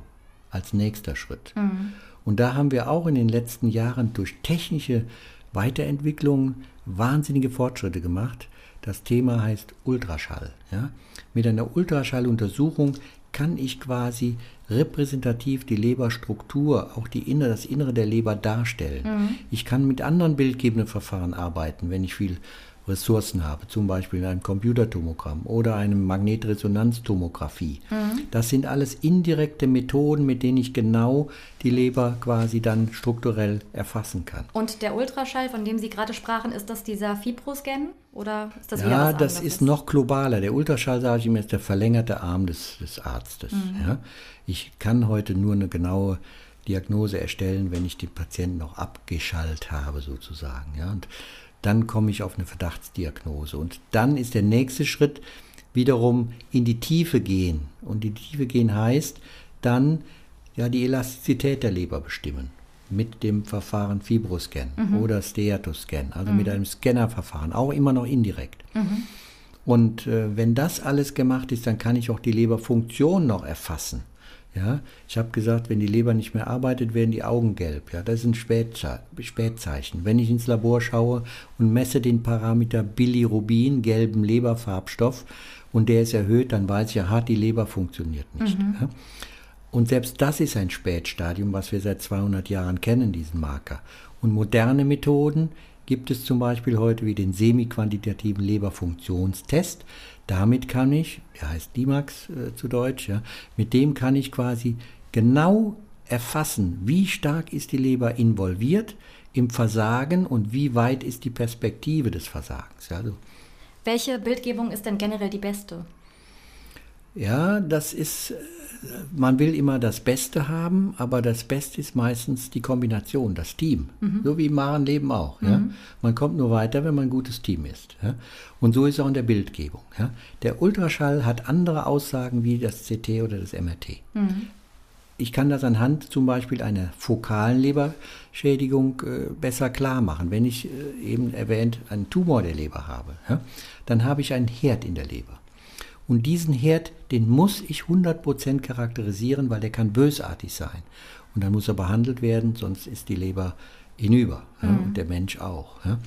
als nächster Schritt. Mhm. Und da haben wir auch in den letzten Jahren durch technische Weiterentwicklungen wahnsinnige Fortschritte gemacht. Das Thema heißt Ultraschall. Ja? Mit einer Ultraschalluntersuchung kann ich quasi repräsentativ die Leberstruktur, auch die Inner, das Innere der Leber darstellen. Mhm. Ich kann mit anderen bildgebenden Verfahren arbeiten, wenn ich viel Ressourcen habe, zum Beispiel in einem Computertomogramm oder einem Magnetresonanztomographie. Mhm. Das sind alles indirekte Methoden, mit denen ich genau die Leber quasi dann strukturell erfassen kann. Und der Ultraschall, von dem Sie gerade sprachen, ist das dieser Fibroscan oder ist das ja, das ist noch globaler. Der Ultraschall, sage ich immer, ist der verlängerte Arm des, des Arztes. Mhm. Ja? Ich kann heute nur eine genaue Diagnose erstellen, wenn ich den Patienten noch abgeschaltet habe, sozusagen. Ja? Und dann komme ich auf eine Verdachtsdiagnose. Und dann ist der nächste Schritt wiederum in die Tiefe gehen. Und in die Tiefe gehen heißt dann ja die Elastizität der Leber bestimmen mit dem Verfahren Fibroscan mhm. oder Steatoscan, also mhm. mit einem Scannerverfahren, auch immer noch indirekt. Mhm. Und äh, wenn das alles gemacht ist, dann kann ich auch die Leberfunktion noch erfassen. Ja, ich habe gesagt, wenn die Leber nicht mehr arbeitet, werden die Augen gelb. Ja, das ist ein Spätze Spätzeichen. Wenn ich ins Labor schaue und messe den Parameter Bilirubin, gelben Leberfarbstoff, und der ist erhöht, dann weiß ich, ja, die Leber funktioniert nicht. Mhm. Ja. Und selbst das ist ein Spätstadium, was wir seit 200 Jahren kennen, diesen Marker. Und moderne Methoden gibt es zum Beispiel heute wie den semi-quantitativen Leberfunktionstest. Damit kann ich, der heißt DIMAX äh, zu Deutsch, ja, mit dem kann ich quasi genau erfassen, wie stark ist die Leber involviert im Versagen und wie weit ist die Perspektive des Versagens. Ja, also. Welche Bildgebung ist denn generell die beste? Ja, das ist, äh, man will immer das Beste haben, aber das Beste ist meistens die Kombination, das Team. Mhm. So wie im wahren Leben auch. Mhm. Ja? Man kommt nur weiter, wenn man ein gutes Team ist. Ja? Und so ist es auch in der Bildgebung. Ja? Der Ultraschall hat andere Aussagen wie das CT oder das MRT. Mhm. Ich kann das anhand zum Beispiel einer fokalen Leberschädigung äh, besser klar machen. Wenn ich äh, eben erwähnt einen Tumor der Leber habe, dann habe ich einen Herd in der Leber. Und diesen Herd, den muss ich 100% charakterisieren, weil der kann bösartig sein. Und dann muss er behandelt werden, sonst ist die Leber hinüber mhm. ja, und der Mensch auch. Ja.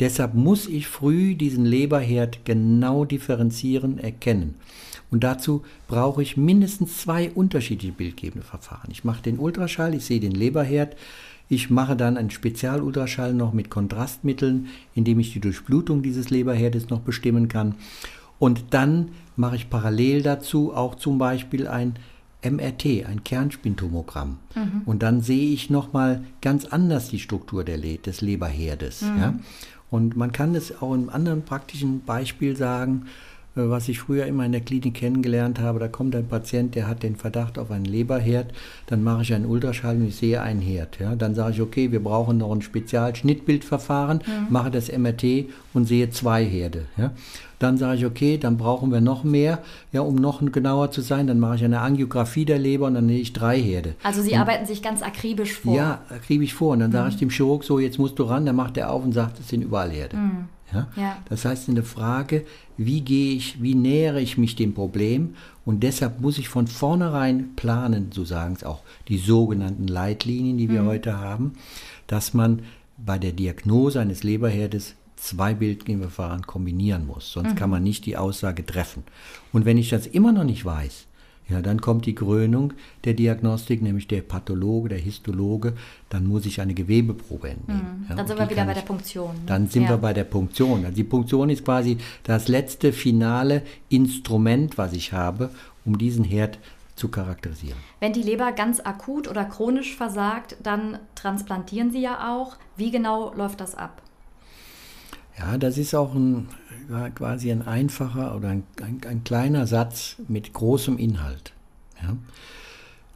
Deshalb muss ich früh diesen Leberherd genau differenzieren, erkennen. Und dazu brauche ich mindestens zwei unterschiedliche bildgebende Verfahren. Ich mache den Ultraschall, ich sehe den Leberherd, ich mache dann einen Spezialultraschall noch mit Kontrastmitteln, indem ich die Durchblutung dieses Leberherdes noch bestimmen kann. Und dann mache ich parallel dazu auch zum Beispiel ein MRT, ein Kernspintomogramm. Mhm. Und dann sehe ich nochmal ganz anders die Struktur der Le des Leberherdes. Mhm. Ja? Und man kann es auch in einem anderen praktischen Beispiel sagen, äh, was ich früher immer in der Klinik kennengelernt habe, da kommt ein Patient, der hat den Verdacht auf einen Leberherd, dann mache ich einen Ultraschall und ich sehe einen Herd. Ja? Dann sage ich, okay, wir brauchen noch ein Spezialschnittbildverfahren, mhm. mache das MRT und sehe zwei Herde. Ja? Dann sage ich, okay, dann brauchen wir noch mehr, ja, um noch genauer zu sein. Dann mache ich eine Angiografie der Leber und dann nehme ich drei Herde. Also Sie und, arbeiten sich ganz akribisch vor. Ja, akribisch vor. Und dann mhm. sage ich dem Chirurg so, jetzt musst du ran. Dann macht er auf und sagt, es sind überall Herde. Mhm. Ja? ja? Das heißt, eine Frage, wie gehe ich, wie nähere ich mich dem Problem? Und deshalb muss ich von vornherein planen, so sagen es auch die sogenannten Leitlinien, die wir mhm. heute haben, dass man bei der Diagnose eines Leberherdes zwei Bildgebungsverfahren kombinieren muss. Sonst mhm. kann man nicht die Aussage treffen. Und wenn ich das immer noch nicht weiß, ja, dann kommt die Krönung der Diagnostik, nämlich der Pathologe, der Histologe. Dann muss ich eine Gewebeprobe entnehmen. Mhm. Ja, dann sind wir wieder bei der Punktion. Dann sind ja. wir bei der Punktion. Also die Punktion ist quasi das letzte finale Instrument, was ich habe, um diesen Herd zu charakterisieren. Wenn die Leber ganz akut oder chronisch versagt, dann transplantieren Sie ja auch. Wie genau läuft das ab? Ja, das ist auch ein, quasi ein einfacher oder ein, ein, ein kleiner Satz mit großem Inhalt. Ja.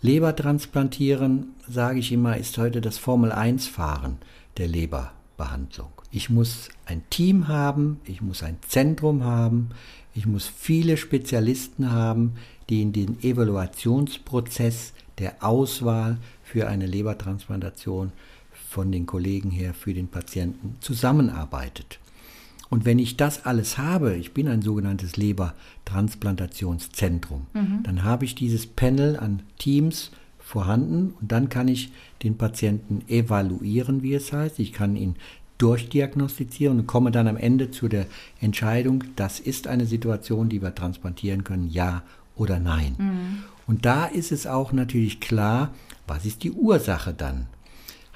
Leber transplantieren, sage ich immer, ist heute das Formel-1-Fahren der Leberbehandlung. Ich muss ein Team haben, ich muss ein Zentrum haben, ich muss viele Spezialisten haben, die in den Evaluationsprozess der Auswahl für eine Lebertransplantation von den Kollegen her für den Patienten zusammenarbeitet. Und wenn ich das alles habe, ich bin ein sogenanntes Lebertransplantationszentrum, mhm. dann habe ich dieses Panel an Teams vorhanden und dann kann ich den Patienten evaluieren, wie es heißt. Ich kann ihn durchdiagnostizieren und komme dann am Ende zu der Entscheidung, das ist eine Situation, die wir transplantieren können, ja oder nein. Mhm. Und da ist es auch natürlich klar, was ist die Ursache dann?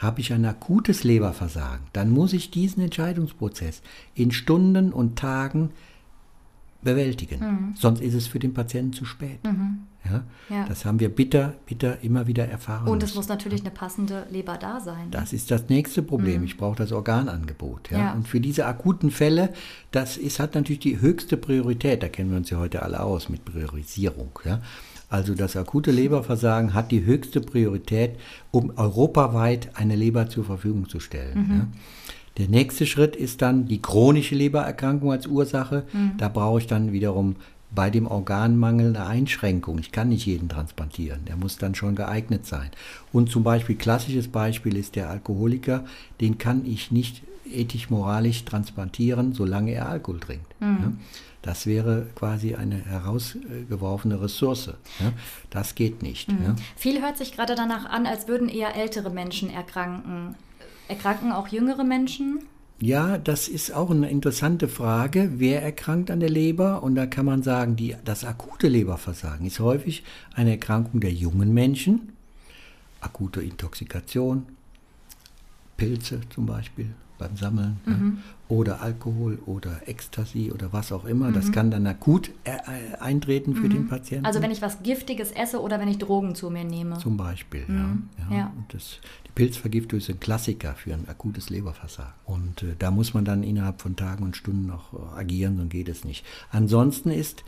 Habe ich ein akutes Leberversagen, dann muss ich diesen Entscheidungsprozess in Stunden und Tagen bewältigen. Mhm. Sonst ist es für den Patienten zu spät. Mhm. Ja? ja? Das haben wir bitter, bitter immer wieder erfahren. Und es muss natürlich eine passende Leber da sein. Das ist das nächste Problem. Mhm. Ich brauche das Organangebot. Ja? ja? Und für diese akuten Fälle, das ist, hat natürlich die höchste Priorität. Da kennen wir uns ja heute alle aus mit Priorisierung. Ja? Also das akute Leberversagen hat die höchste Priorität, um europaweit eine Leber zur Verfügung zu stellen. Mhm. Ja. Der nächste Schritt ist dann die chronische Lebererkrankung als Ursache. Mhm. Da brauche ich dann wiederum bei dem Organmangel eine Einschränkung. Ich kann nicht jeden transplantieren. Der muss dann schon geeignet sein. Und zum Beispiel, klassisches Beispiel ist der Alkoholiker. Den kann ich nicht ethisch-moralisch transplantieren, solange er Alkohol trinkt. Mhm. Ja. Das wäre quasi eine herausgeworfene Ressource. Ja? Das geht nicht. Mhm. Ja? Viel hört sich gerade danach an, als würden eher ältere Menschen erkranken. Erkranken auch jüngere Menschen? Ja, das ist auch eine interessante Frage. Wer erkrankt an der Leber? Und da kann man sagen, die, das akute Leberversagen ist häufig eine Erkrankung der jungen Menschen. Akute Intoxikation, Pilze zum Beispiel, beim Sammeln mhm. ja, oder Alkohol oder Ecstasy oder was auch immer. Mhm. Das kann dann akut äh, äh, eintreten für mhm. den Patienten. Also wenn ich was Giftiges esse oder wenn ich Drogen zu mir nehme. Zum Beispiel, ja. Mhm. ja. ja. Das, die Pilzvergiftung ist ein Klassiker für ein akutes Leberversagen. Und äh, da muss man dann innerhalb von Tagen und Stunden noch äh, agieren, sonst geht es nicht. Ansonsten ist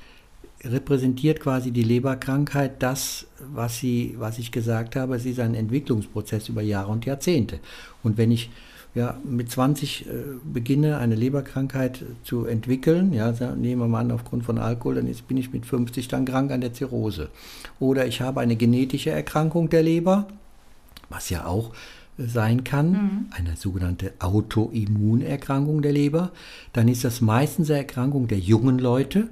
repräsentiert quasi die Leberkrankheit das, was, sie, was ich gesagt habe. Es ist ein Entwicklungsprozess über Jahre und Jahrzehnte. Und wenn ich ja, mit 20 äh, beginne, eine Leberkrankheit zu entwickeln, ja, nehmen wir mal an, aufgrund von Alkohol, dann ist, bin ich mit 50 dann krank an der Zirrhose. Oder ich habe eine genetische Erkrankung der Leber, was ja auch sein kann, mhm. eine sogenannte Autoimmunerkrankung der Leber, dann ist das meistens eine Erkrankung der jungen Leute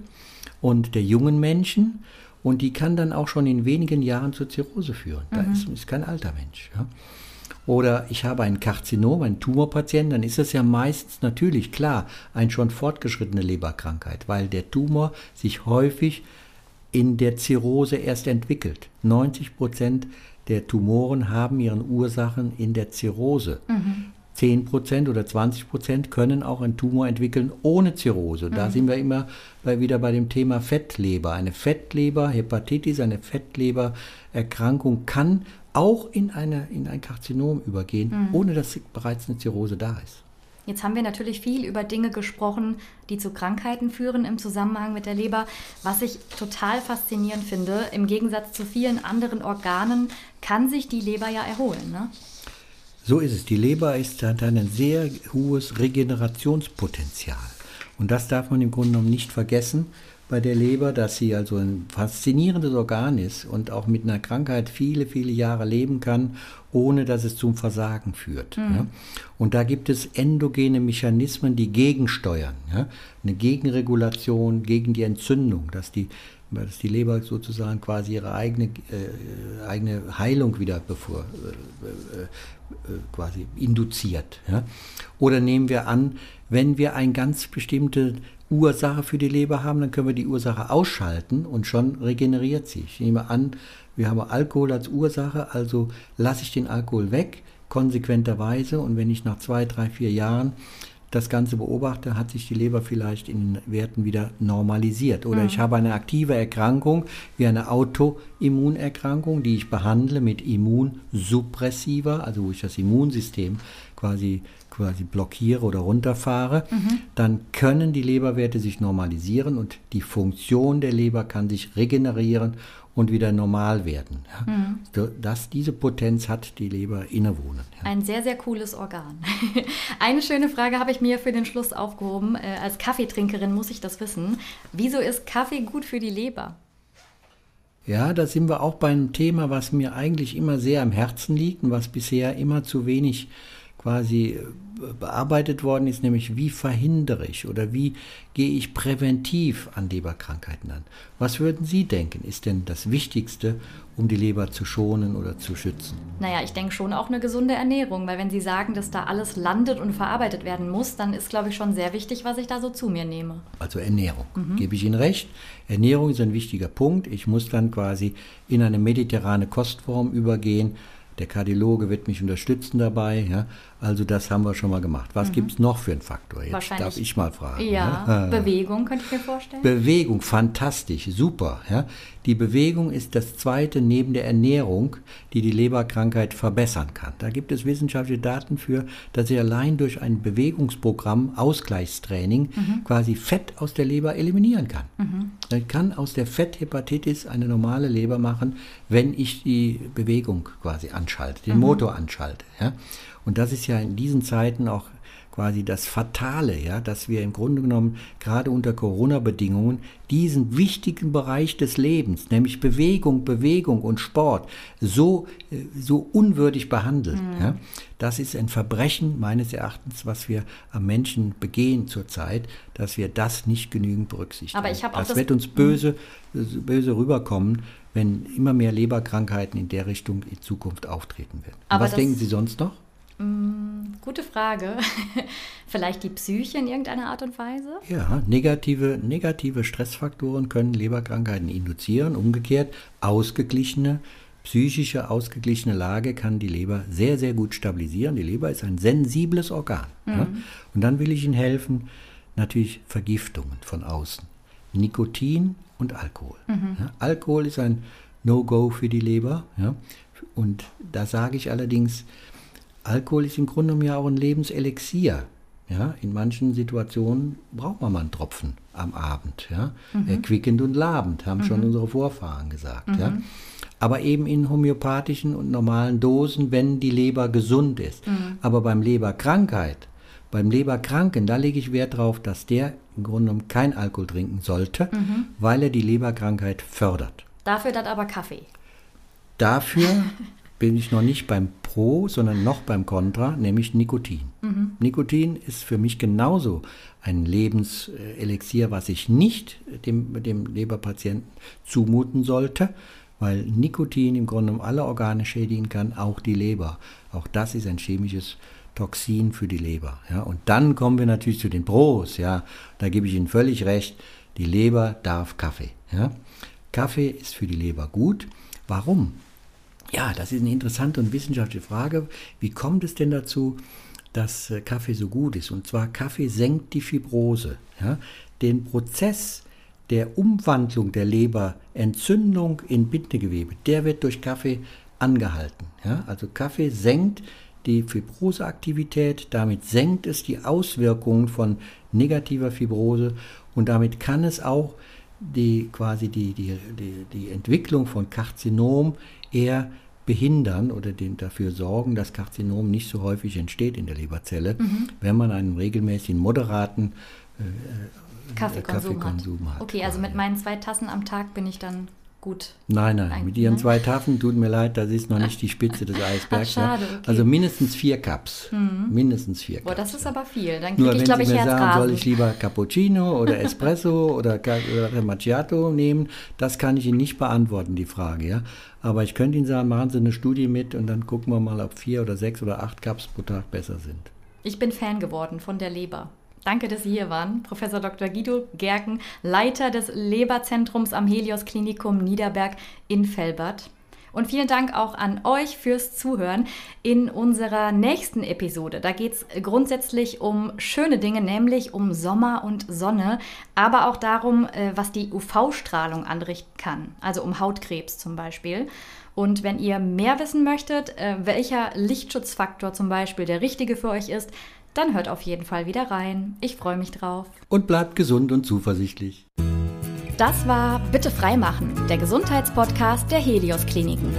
und der jungen Menschen und die kann dann auch schon in wenigen Jahren zur Zirrhose führen. Da mhm. ist, ist kein alter Mensch. Ja. Oder ich habe ein Karzinom, einen Tumorpatienten, dann ist das ja meistens natürlich klar eine schon fortgeschrittene Leberkrankheit, weil der Tumor sich häufig in der Zirrhose erst entwickelt. 90 Prozent der Tumoren haben ihren Ursachen in der Zirrhose. Mhm. 10% oder 20% können auch einen Tumor entwickeln ohne Zirrhose. Da mhm. sind wir immer bei, wieder bei dem Thema Fettleber. Eine Fettleber, Hepatitis, eine Fettlebererkrankung kann auch in, eine, in ein Karzinom übergehen, mhm. ohne dass bereits eine Zirrhose da ist. Jetzt haben wir natürlich viel über Dinge gesprochen, die zu Krankheiten führen im Zusammenhang mit der Leber. Was ich total faszinierend finde, im Gegensatz zu vielen anderen Organen kann sich die Leber ja erholen. Ne? So ist es. Die Leber ist, hat ein sehr hohes Regenerationspotenzial. Und das darf man im Grunde genommen nicht vergessen bei der Leber, dass sie also ein faszinierendes Organ ist und auch mit einer Krankheit viele, viele Jahre leben kann, ohne dass es zum Versagen führt. Mhm. Ja. Und da gibt es endogene Mechanismen, die gegensteuern. Ja. Eine Gegenregulation gegen die Entzündung, dass die dass die Leber sozusagen quasi ihre eigene, äh, eigene Heilung wieder bevor, äh, äh, äh, quasi induziert. Ja? Oder nehmen wir an, wenn wir eine ganz bestimmte Ursache für die Leber haben, dann können wir die Ursache ausschalten und schon regeneriert sie. Ich nehme an, wir haben Alkohol als Ursache, also lasse ich den Alkohol weg, konsequenterweise, und wenn ich nach zwei, drei, vier Jahren das Ganze beobachte, hat sich die Leber vielleicht in den Werten wieder normalisiert. Oder mhm. ich habe eine aktive Erkrankung wie eine Autoimmunerkrankung, die ich behandle mit Immunsuppressiva, also wo ich das Immunsystem quasi quasi blockiere oder runterfahre, mhm. dann können die Leberwerte sich normalisieren und die Funktion der Leber kann sich regenerieren und wieder normal werden. Ja. Mhm. Das, diese Potenz hat die Leber innewohnen. Ja. Ein sehr, sehr cooles Organ. Eine schöne Frage habe ich mir für den Schluss aufgehoben. Äh, als Kaffeetrinkerin muss ich das wissen. Wieso ist Kaffee gut für die Leber? Ja, da sind wir auch beim Thema, was mir eigentlich immer sehr am Herzen liegt und was bisher immer zu wenig quasi äh, bearbeitet worden ist, nämlich wie verhindere ich oder wie gehe ich präventiv an Leberkrankheiten an. Was würden Sie denken, ist denn das Wichtigste, um die Leber zu schonen oder zu schützen? Naja, ich denke schon auch eine gesunde Ernährung, weil wenn Sie sagen, dass da alles landet und verarbeitet werden muss, dann ist, glaube ich, schon sehr wichtig, was ich da so zu mir nehme. Also Ernährung, mhm. gebe ich Ihnen recht. Ernährung ist ein wichtiger Punkt. Ich muss dann quasi in eine mediterrane Kostform übergehen der Kardiologe wird mich unterstützen dabei. Ja? Also das haben wir schon mal gemacht. Was mhm. gibt es noch für einen Faktor? Jetzt darf ich mal fragen. Ja, ja? Bewegung könnte ich mir vorstellen. Bewegung, fantastisch, super. Ja? Die Bewegung ist das Zweite neben der Ernährung, die die Leberkrankheit verbessern kann. Da gibt es wissenschaftliche Daten für, dass sie allein durch ein Bewegungsprogramm, Ausgleichstraining, mhm. quasi Fett aus der Leber eliminieren kann. Mhm. Man kann aus der Fetthepatitis eine normale Leber machen, wenn ich die Bewegung quasi anschalte, den mhm. Motor anschalte. Ja? Und das ist ja in diesen Zeiten auch quasi das Fatale, ja, dass wir im Grunde genommen gerade unter Corona-Bedingungen diesen wichtigen Bereich des Lebens, nämlich Bewegung, Bewegung und Sport, so, äh, so unwürdig behandeln. Mhm. Ja. Das ist ein Verbrechen meines Erachtens, was wir am Menschen begehen zurzeit, dass wir das nicht genügend berücksichtigen. Aber ich auch das, das wird uns böse, mhm. böse rüberkommen, wenn immer mehr Leberkrankheiten in der Richtung in Zukunft auftreten werden. was denken Sie sonst noch? Mm, gute Frage. Vielleicht die Psyche in irgendeiner Art und Weise? Ja, negative, negative Stressfaktoren können Leberkrankheiten induzieren. Umgekehrt, ausgeglichene, psychische, ausgeglichene Lage kann die Leber sehr, sehr gut stabilisieren. Die Leber ist ein sensibles Organ. Mhm. Ja? Und dann will ich Ihnen helfen, natürlich Vergiftungen von außen. Nikotin und Alkohol. Mhm. Ja? Alkohol ist ein No-Go für die Leber. Ja? Und da sage ich allerdings, Alkohol ist im Grunde genommen ja auch ein Lebenselixier. Ja, in manchen Situationen braucht man mal einen Tropfen am Abend. Ja? Mhm. Erquickend und labend, haben mhm. schon unsere Vorfahren gesagt. Mhm. Ja? Aber eben in homöopathischen und normalen Dosen, wenn die Leber gesund ist. Mhm. Aber beim Leberkrankheit, beim Leberkranken, da lege ich Wert darauf, dass der im Grunde genommen kein Alkohol trinken sollte, mhm. weil er die Leberkrankheit fördert. Dafür dann aber Kaffee. Dafür bin ich noch nicht beim Pro, sondern noch beim Contra, nämlich Nikotin. Mhm. Nikotin ist für mich genauso ein Lebenselixier, was ich nicht dem, dem Leberpatienten zumuten sollte, weil Nikotin im Grunde genommen alle Organe schädigen kann, auch die Leber. Auch das ist ein chemisches Toxin für die Leber. Ja. Und dann kommen wir natürlich zu den Pros. Ja. Da gebe ich Ihnen völlig recht, die Leber darf Kaffee. Ja. Kaffee ist für die Leber gut. Warum? Ja, das ist eine interessante und wissenschaftliche Frage. Wie kommt es denn dazu, dass äh, Kaffee so gut ist? Und zwar, Kaffee senkt die Fibrose. Ja? Den Prozess der Umwandlung der Leberentzündung in Bindegewebe, der wird durch Kaffee angehalten. Ja? Also Kaffee senkt die Fibroseaktivität, damit senkt es die Auswirkungen von negativer Fibrose und damit kann es auch die quasi die, die, die, die Entwicklung von Karzinom eher behindern oder den, dafür sorgen, dass Karzinom nicht so häufig entsteht in der Leberzelle, mhm. wenn man einen regelmäßigen, moderaten äh, äh Kaffeekonsum, Kaffeekonsum hat. hat. Okay, also mit meinen zwei Tassen am Tag bin ich dann gut. Nein, nein, Ein, mit Ihren ne? zwei Taffen, tut mir leid, das ist noch nicht die Spitze des Eisbergs. Ach, schade, okay. Also mindestens vier Cups. Mhm. Mindestens vier Cups. Boah, das ist aber viel. Dann kriege ich, glaube ich, Herzrasen. Sagen, soll ich lieber Cappuccino oder Espresso oder, oder Macchiato nehmen, das kann ich Ihnen nicht beantworten, die Frage. Ja? Aber ich könnte Ihnen sagen, machen Sie eine Studie mit und dann gucken wir mal, ob vier oder sechs oder acht Cups pro Tag besser sind. Ich bin Fan geworden von der Leber. Danke, dass Sie hier waren. Professor Dr. Guido Gerken, Leiter des Leberzentrums am Helios Klinikum Niederberg in Fellbad. Und vielen Dank auch an euch fürs Zuhören in unserer nächsten Episode. Da geht es grundsätzlich um schöne Dinge, nämlich um Sommer und Sonne, aber auch darum, äh, was die UV-Strahlung anrichten kann, also um Hautkrebs zum Beispiel. Und wenn ihr mehr wissen möchtet, äh, welcher Lichtschutzfaktor zum Beispiel der richtige für euch ist, dann hört auf jeden Fall wieder rein. Ich freue mich drauf. Und bleibt gesund und zuversichtlich. Das war Bitte freimachen, der Gesundheitspodcast der Helios Kliniken.